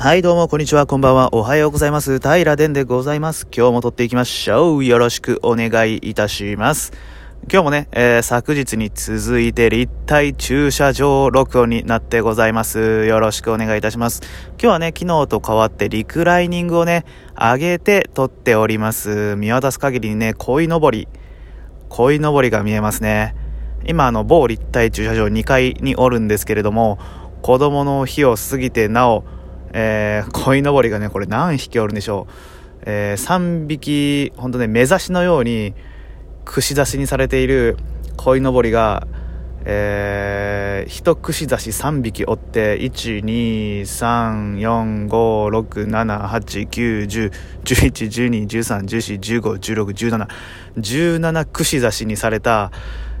はい、どうも、こんにちは、こんばんは、おはようございます。平殿でございます。今日も撮っていきましょう。よろしくお願いいたします。今日もね、えー、昨日に続いて立体駐車場録音になってございます。よろしくお願いいたします。今日はね、昨日と変わってリクライニングをね、上げて撮っております。見渡す限りにね、鯉のぼり、鯉のぼりが見えますね。今、あの、某立体駐車場2階におるんですけれども、子供の日を過ぎてなお、えー、鯉のぼりがね、これ何匹おるんでしょう。えー、3匹、ほんとね、目指しのように、串刺しにされている鯉のぼりが、えー、一串刺し3匹おって、1、2、3、4、5、6、7、8、9、10、11、12、13、14、15、16、17、17串刺しにされた、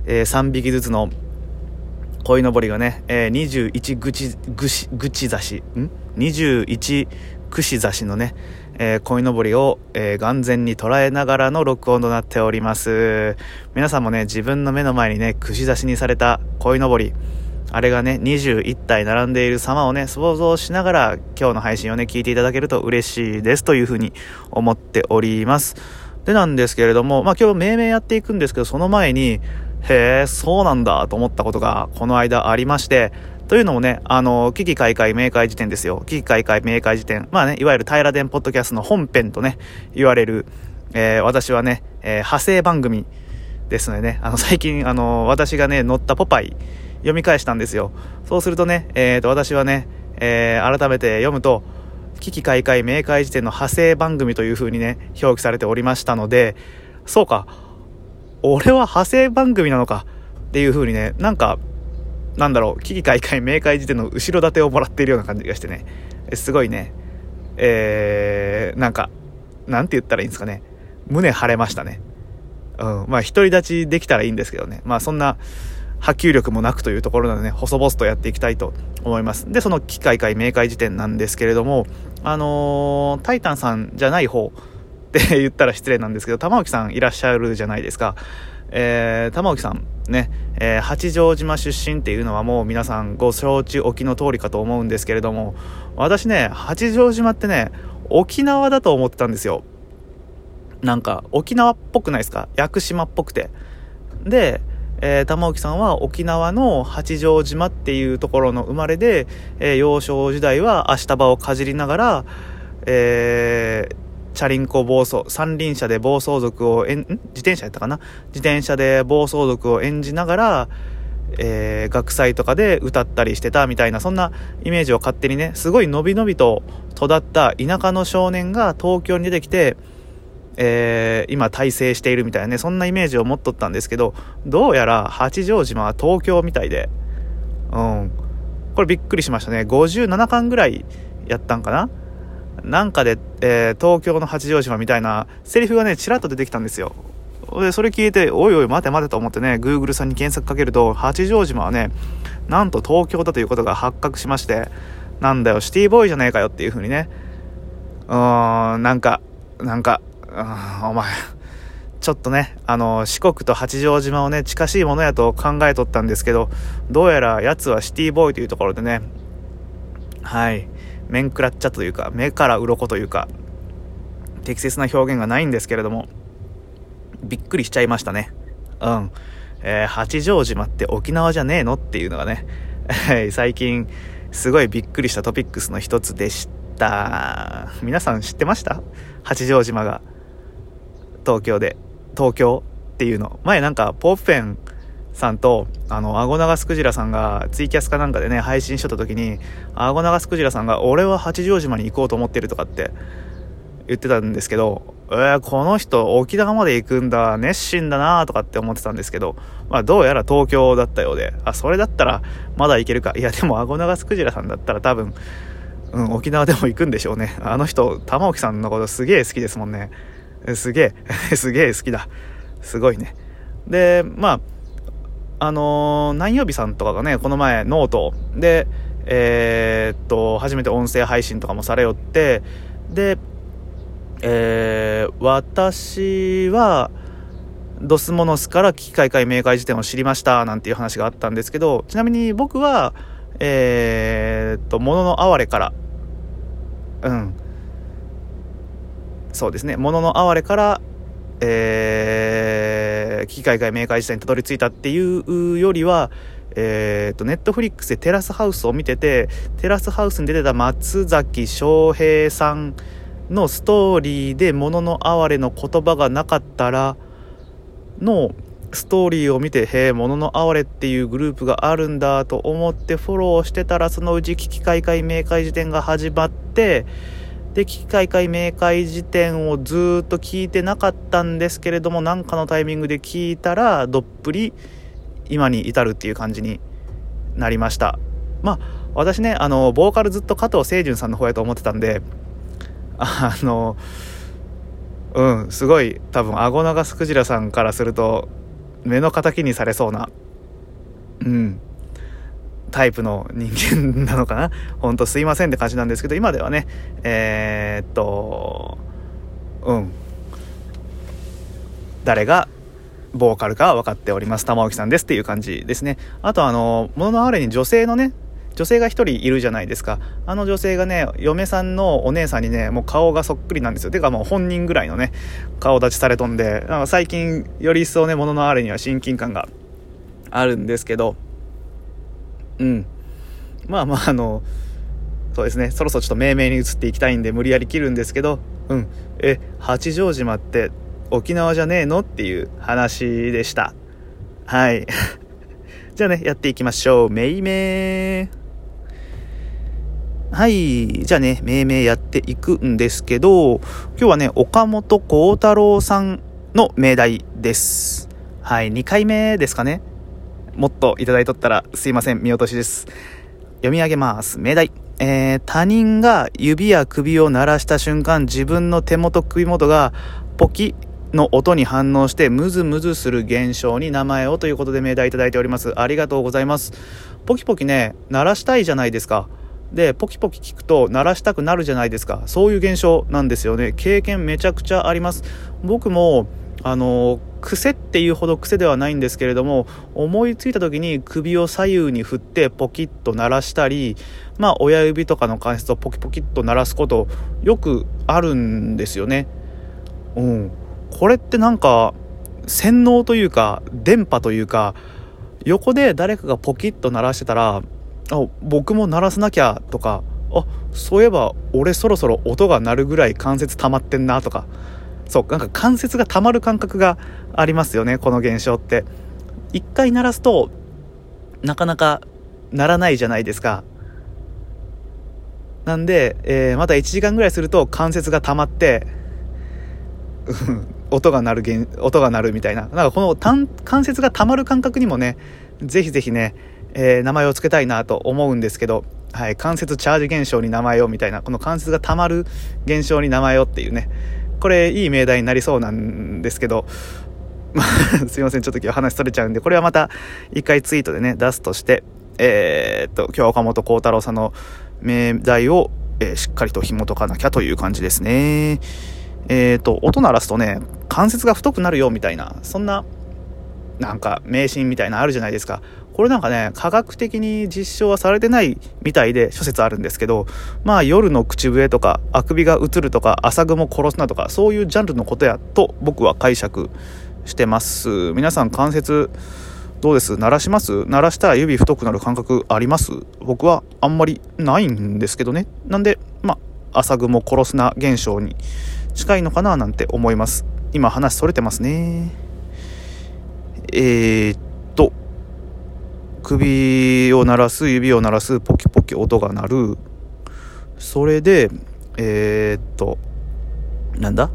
えー、3匹ずつの鯉のぼりがね、えー、21ぐち、ぐし、ぐち刺し、ん ?21 串刺しのね、えー、鯉のぼりを、えー、眼前に捉えながらの録音となっております。皆さんもね、自分の目の前にね、串刺しにされた鯉のぼり、あれがね、21体並んでいる様をね、想像しながら今日の配信をね、聞いていただけると嬉しいですというふうに思っております。でなんですけれども、まあ今日命名やっていくんですけど、その前に、へえ、そうなんだと思ったことがこの間ありまして、というのもね、あの、危機開会明快辞典ですよ。危機開会明快辞典。まあね、いわゆる平殿ポッドキャストの本編とね、言われる、えー、私はね、えー、派生番組ですのでね、あの、最近、あの、私がね、載ったポパイ、読み返したんですよ。そうするとね、えー、と、私はね、えー、改めて読むと、危機開会明快辞典の派生番組という風にね、表記されておりましたので、そうか、俺は派生番組なのかっていう風にね、なんか、なんだろう、危機開会明快辞典の後ろ盾をもらっているような感じがしてね、すごいね、えー、なんか、なんて言ったらいいんですかね、胸張れましたね。うん、まあ、独り立ちできたらいいんですけどね、まあ、そんな、波及力もなくというところなのでね、細々とやっていきたいと思います。で、その機械会明快辞典なんですけれども、あのー、タイタンさんじゃない方って言ったら失礼なんですけど、玉置さんいらっしゃるじゃないですか。えー、玉置さんね、えー、八丈島出身っていうのはもう皆さんご承知おきの通りかと思うんですけれども、私ね、八丈島ってね、沖縄だと思ってたんですよ。なんか、沖縄っぽくないですか？屋久島っぽくて。で、えー、玉置さんは沖縄の八丈島っていうところの生まれで、えー、幼少時代は足束をかじりながら、えー、チャリンコ暴走、三輪車で暴走族をん、自転車やったかな？自転車で暴走族を演じながら、えー、学祭とかで歌ったりしてたみたいな、そんなイメージを勝手にね、すごい伸び伸びと育った田舎の少年が東京に出てきて、えー、今大成しているみたいなね、そんなイメージを持っとったんですけど、どうやら八丈島は東京みたいで、うん。これびっくりしましたね。57巻ぐらいやったんかな？なんかで、えー、東京の八丈島みたいなセリフがね、ちらっと出てきたんですよ。で、それ聞いて、おいおい待て待てと思ってね、Google さんに検索かけると、八丈島はね、なんと東京だということが発覚しまして、なんだよ、シティボーイじゃねえかよっていう風にね、うーん、なんか、なんか、お前、ちょっとね、あの、四国と八丈島をね、近しいものやと考えとったんですけど、どうやら奴はシティボーイというところでね、はい、面食らっちゃというか、目から鱗というか、適切な表現がないんですけれども、びっくりしちゃいましたね。うん。えー、八丈島って沖縄じゃねえのっていうのがね、最近、すごいびっくりしたトピックスの一つでした。皆さん知ってました？八丈島が東京で東京っていうの前なんかポーペンさんとあのアゴナガスクジラさんがツイキャスかなんかでね配信しとった時にアゴナガスクジラさんが俺は八丈島に行こうと思ってるとかって言ってたんですけどえー、この人沖縄まで行くんだ熱心だなとかって思ってたんですけどまあどうやら東京だったようであそれだったらまだ行けるかいやでもアゴナガスクジラさんだったら多分うん、沖縄でも行くんでしょうね。あの人、玉置さんのことすげえ好きですもんね。すげえ、すげえ好きだ。すごいね。で、まあ、あのー、南曜日さんとかがね、この前ノート。で、えー、っと、初めて音声配信とかもされよって、で、えー、私は、ドスモノスから機械会明快辞典を知りましたなんていう話があったんですけど、ちなみに僕は、えー、っと、ものの哀れからうん。そうですね「ものの哀れ」からえー、機械界明快時代にたどり着いたっていうよりはえーと、ネットフリックスでテラスハウスを見ててテラスハウスに出てた松崎翔平さんのストーリーで「ものの哀れ」の言葉がなかったらのストーリーを見て「へえものの哀れ」っていうグループがあるんだと思ってフォローしてたらそのうち危機開会明快辞典が始まってで危機開会明快辞典をずっと聞いてなかったんですけれども何かのタイミングで聞いたらどっぷり今に至るっていう感じになりました。まあ私ねあのボーカルずっと加藤清純さんの方やと思ってたんであのうんすごい多分顎長スクジラさんからすると目の敵にされそうなうん。タイプの人間なのかな？ほんとすいませんって感じなんですけど今ではねえー、っとうん。誰がボーカルかは分かっております。玉置さんですっていう感じですね。あとあの「もののあれ」に女性のね女性が1人いるじゃないですか。あの女性がね嫁さんのお姉さんにねもう顔がそっくりなんですよ。てかもう本人ぐらいのね顔立ちされとんでなんか最近より一層ねもののあれには親近感があるんですけどうんまあまああのそうですねそろそろちょっと命名に移っていきたいんで無理やり切るんですけどうんえ八丈島って沖縄じゃねえの？っていう話でしたはい じゃあねやっていきましょうめいめーはい。じゃあね、命名やっていくんですけど、今日はね、岡本幸太郎さんの命題です。はい。2回目ですかね。もっといただいとったらすいません。見落としです。読み上げます。命題。えー、他人が指や首を鳴らした瞬間、自分の手元首元がポキの音に反応してムズムズする現象に名前をということで命題いただいております。ありがとうございます。ポキポキね、鳴らしたいじゃないですか。でポキポキ聞くと鳴らしたくなるじゃないですかそういう現象なんですよね経験めちゃくちゃあります僕もあの癖っていうほど癖ではないんですけれども思いついた時に首を左右に振ってポキッと鳴らしたりまあ親指とかの関節をポキポキッと鳴らすことよくあるんですよね。うん。これってなんか洗脳というか電波というか横で誰かがポキッと鳴らしてたらあ僕も鳴らさなきゃとかあそういえば俺そろそろ音が鳴るぐらい関節溜まってんなとかそうなんか関節が溜まる感覚がありますよねこの現象って。一回鳴らすとなかなか鳴らないじゃないですか。なんで、えー、また1時間ぐらいすると関節が溜まって 音が鳴る音が鳴るみたいな。なんかこの関節が溜まる感覚にもねぜひぜひねえー、名前を付けたいなと思うんですけど、はい、関節チャージ現象に名前をみたいな、この関節が溜まる現象に名前をっていうね、これいい命題になりそうなんですけど、すいません、ちょっと今日話取れちゃうんで、これはまた一回ツイートでね、出すとして、えー、っと、今日岡本幸太郎さんの命題を、えー、しっかりと紐解かなきゃという感じですね。えー、っと、音鳴らすとね、関節が太くなるよみたいな、そんな、なんか迷信みたいなあるじゃないですか。これなんかね、科学的に実証はされてないみたいで諸説あるんですけど、まあ夜の口笛とか、あくびが映るとか、朝雲殺すなとか、そういうジャンルのことやと僕は解釈してます。皆さん関節どうです？鳴らします？鳴らしたら指太くなる感覚あります？僕はあんまりないんですけどね。なんで、まあ、朝雲殺すな現象に近いのかななんて思います。今話それてますね。えー、っ首を鳴らす指を鳴らすポキポキ音が鳴る。それでえー、っとなんだ？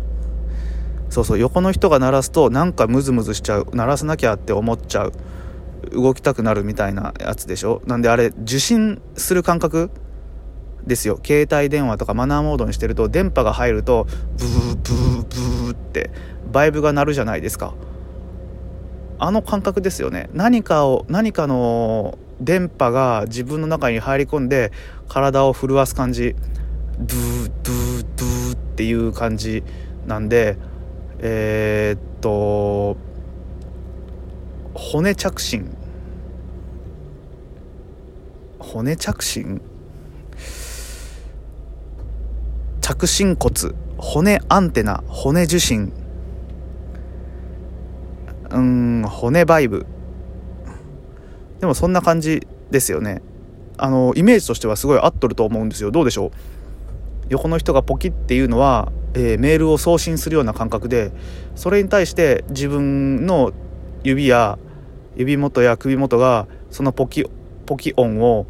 そうそう横の人が鳴らすとなんかムズムズしちゃう。鳴らさなきゃって思っちゃう。動きたくなるみたいなやつでしょ？なんであれ受信する感覚？ですよ。携帯電話とかマナーモードにしてると電波が入るとブーブーブーってバイブが鳴るじゃないですか。あの感覚ですよね。何かを何かの電波が自分の中に入り込んで体を震わす感じ。ドゥドゥドゥっていう感じなんでえー、っと骨着信。骨着信？着信骨。骨アンテナ。骨受信。うん骨バイブ。でもそんな感じですよね。あのイメージとしてはすごい合っとると思うんですよ。どうでしょう？横の人がポキっていうのは、えー、メールを送信するような感覚でそれに対して自分の指や指元や首元がそのポキポキ音を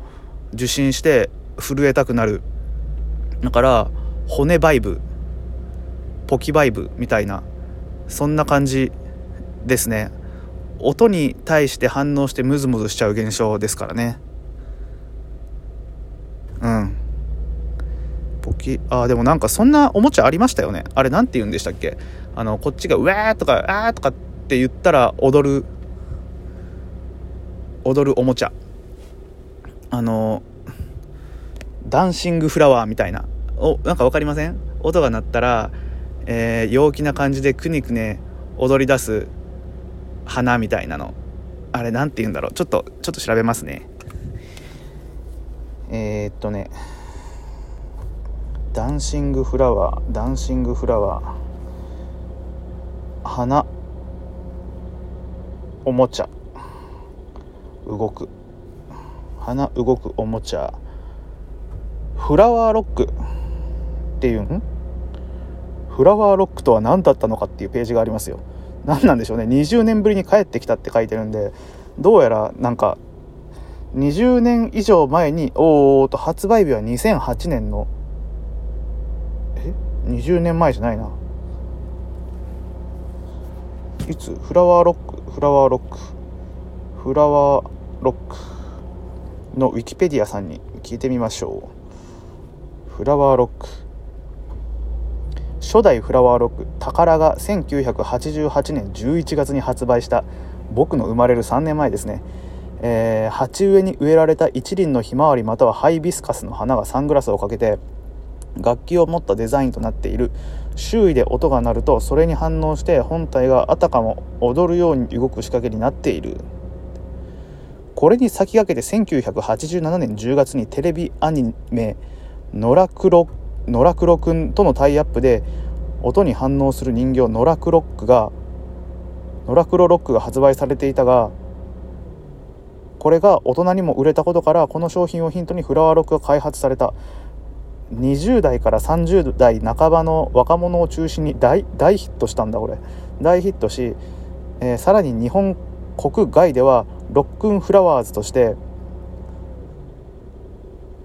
受信して震えたくなる。だから骨バイブポキバイブみたいなそんな感じですね。音に対して反応してムズムズしちゃう現象ですからね。うん。ポキあでもなんかそんなおもちゃありましたよね。あれ何て言うんでしたっけ？あのこっちが「うわー」とか「あー」とかって言ったら踊る踊るおもちゃ。あのダンシングフラワーみたいな。おなんか分かりません？音が鳴ったら、えー、陽気な感じでくねくね踊り出す花みたいなの。あれ何て言うんだろう。ちょっとちょっと調べますね。えー、っとね。ダンシングフラワー。ダンシングフラワー。花。おもちゃ。動く。花動くおもちゃ。フラワーロック。っていうん？フラワーロックとは何だったのかっていうページがありますよ。何なんでしょうね。20年ぶりに帰ってきたって書いてるんでどうやらなんか20年以上前におーと発売日は2008年のえ？20年前じゃないな。いつ？フラワーロックフラワーロック。フラワーロックのウィキペディアさんに聞いてみましょう。フラワーロック。初代フラワーロック宝が1988年11月に発売した僕の生まれる3年前ですね、えー、鉢植えに植えられた一輪のひまわりまたはハイビスカスの花がサングラスをかけて楽器を持ったデザインとなっている。周囲で音が鳴るとそれに反応して本体があたかも踊るように動く仕掛けになっている。これに先駆けて1987年10月にテレビアニメ「ノラクロノラクロくんとのタイアップで音に反応する人形ノラクロックがノラクロロックが発売されていたがこれが大人にも売れたことからこの商品をヒントにフラワーロックが開発された。20代から30代半ばの若者を中心に大大ヒットしたんだこれ。大ヒットし、えー、さらに日本国外ではロックンフラワーズとして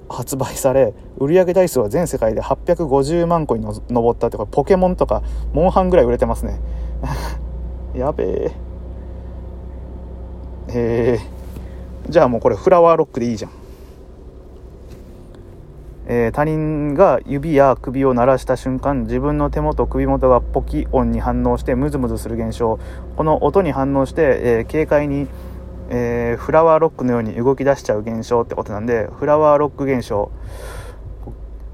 発売され売上台数は全世界で850万個に上ったってこれポケモンとかモンハンぐらい売れてますね。やべえ。へえ。じゃあもうこれフラワーロックでいいじゃん。えー、他人が指や首を鳴らした瞬間自分の手元首元がポキ音に反応してムズムズする現象。この音に反応して、えー、軽快にえー、フラワーロックのように動き出しちゃう現象ってことなんでフラワーロック現象。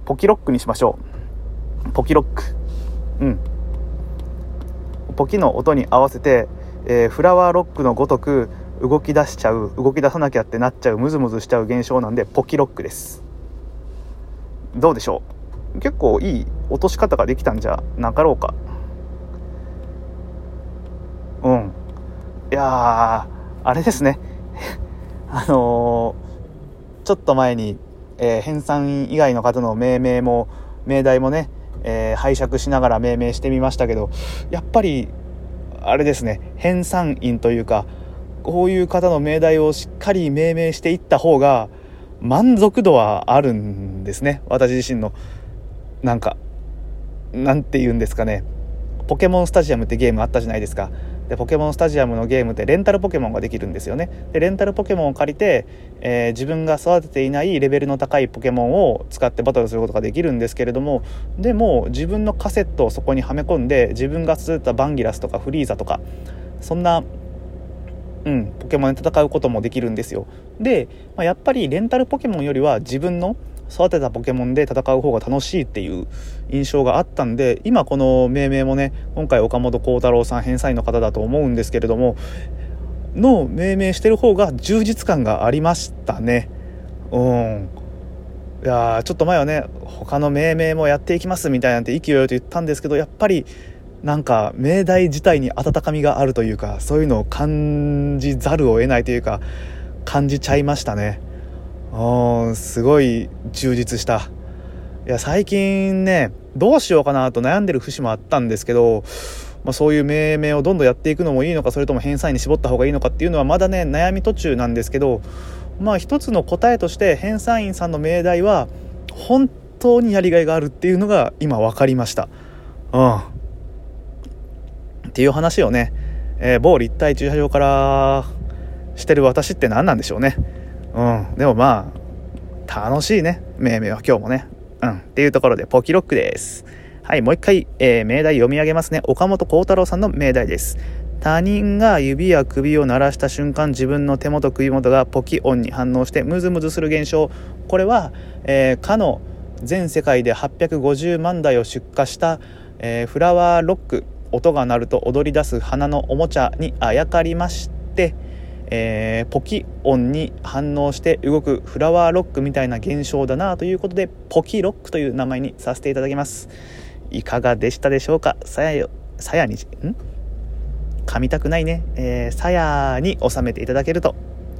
ポキロックにしましょう。ポキロック。うん。ポキの音に合わせて、えー、フラワーロックのごとく動き出しちゃう動き出さなきゃってなっちゃうムズムズしちゃう現象なんでポキロックです。どうでしょう？結構いい落とし方ができたんじゃなかろうか。うん。いやあれですね。あのー、ちょっと前に、えー、編纂員以外の方の命名も命題もね、えー、拝借しながら命名してみましたけどやっぱりあれですね編纂員というかこういう方の命題をしっかり命名していった方が満足度はあるんですね私自身の。なんかなんて言うんですかねポケモンスタジアムってゲームあったじゃないですか。でポケモンスタジアムのゲームってレンタルポケモンができるんですよね。でレンタルポケモンを借りて、えー、自分が育てていないレベルの高いポケモンを使ってバトルすることができるんですけれどもでも自分のカセットをそこにはめ込んで自分が育てたバンギラスとかフリーザとかそんなうん、ポケモンで戦うこともできるんですよ。で、まあ、やっぱりレンタルポケモンよりは自分の育てたポケモンで戦う方が楽しいっていう印象があったんで今この命名もね今回岡本幸太郎さん返済の方だと思うんですけれどもの命名してる方が充実感がありましたね。うん。いやちょっと前はね他の命名もやっていきますみたいなんて意気揚々と言ったんですけどやっぱりなんか命題自体に温かみがあるというかそういうのを感じざるを得ないというか感じちゃいましたね。うんすごい充実した。いや最近ねどうしようかなと悩んでる節もあったんですけど、まあ、そういう命名をどんどんやっていくのもいいのかそれとも返済に絞った方がいいのかっていうのはまだね悩み途中なんですけどまあ一つの答えとして返済員さんの命題は本当にやりがいがあるっていうのが今分かりました。うん。っていう話をね、えー、某立体駐車場からしてる私って何なんでしょうね。うん。でもまあ、楽しいね。命名は今日もね。うん。っていうところで、ポキロックです。はい、もう一回、えー、命題読み上げますね。岡本幸太郎さんの命題です。他人が指や首を鳴らした瞬間自分の手元首元がポキ音に反応してムズムズする現象これは、えー、かの全世界で850万台を出荷した、えー、フラワーロック音が鳴ると踊り出す花のおもちゃにあやかりまして、えー、ポキ音に反応して動くフラワーロックみたいな現象だなということでポキロックという名前にさせていただきます。いかがでしたでしょうか？さやよさやにん？噛みたくないね。えさやに収めていただけると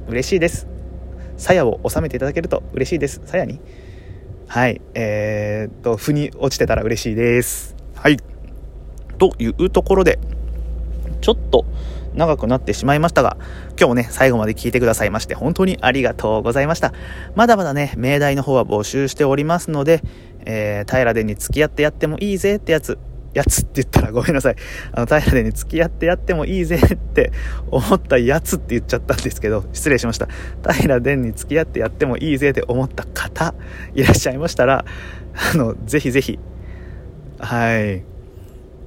嬉しいです。さやを収めていただけると嬉しいです。さやに？はい。えー、っと腑に落ちてたら嬉しいです。はい。というところで、ちょっと長くなってしまいましたが、今日もね、最後まで聞いてくださいまして、本当にありがとうございました。まだまだね、命題の方は募集しておりますので、えー、平殿に付き合ってやってもいいぜってやつ、やつって言ったらごめんなさい。あの、平殿に付き合ってやってもいいぜって思ったやつって言っちゃったんですけど、失礼しました。平殿に付き合ってやってもいいぜって思った方、いらっしゃいましたら、あの、ぜひぜひ、はい。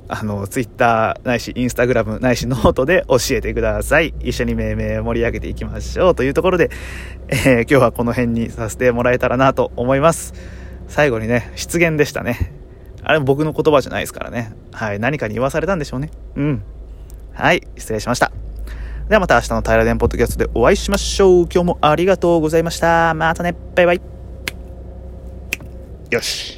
あの、ツイッターないし、インスタグラムないし、ノートで教えてください。一緒に命名盛り上げていきましょう。というところで、えー、今日はこの辺にさせてもらえたらなと思います。最後にね、失言でしたね。あれ僕の言葉じゃないですからね。はい。何かに言わされたんでしょうね。うん。はい。失礼しました。ではまた明日の平田ポッドキャストでお会いしましょう。今日もありがとうございました。またね。バイバイ。よし。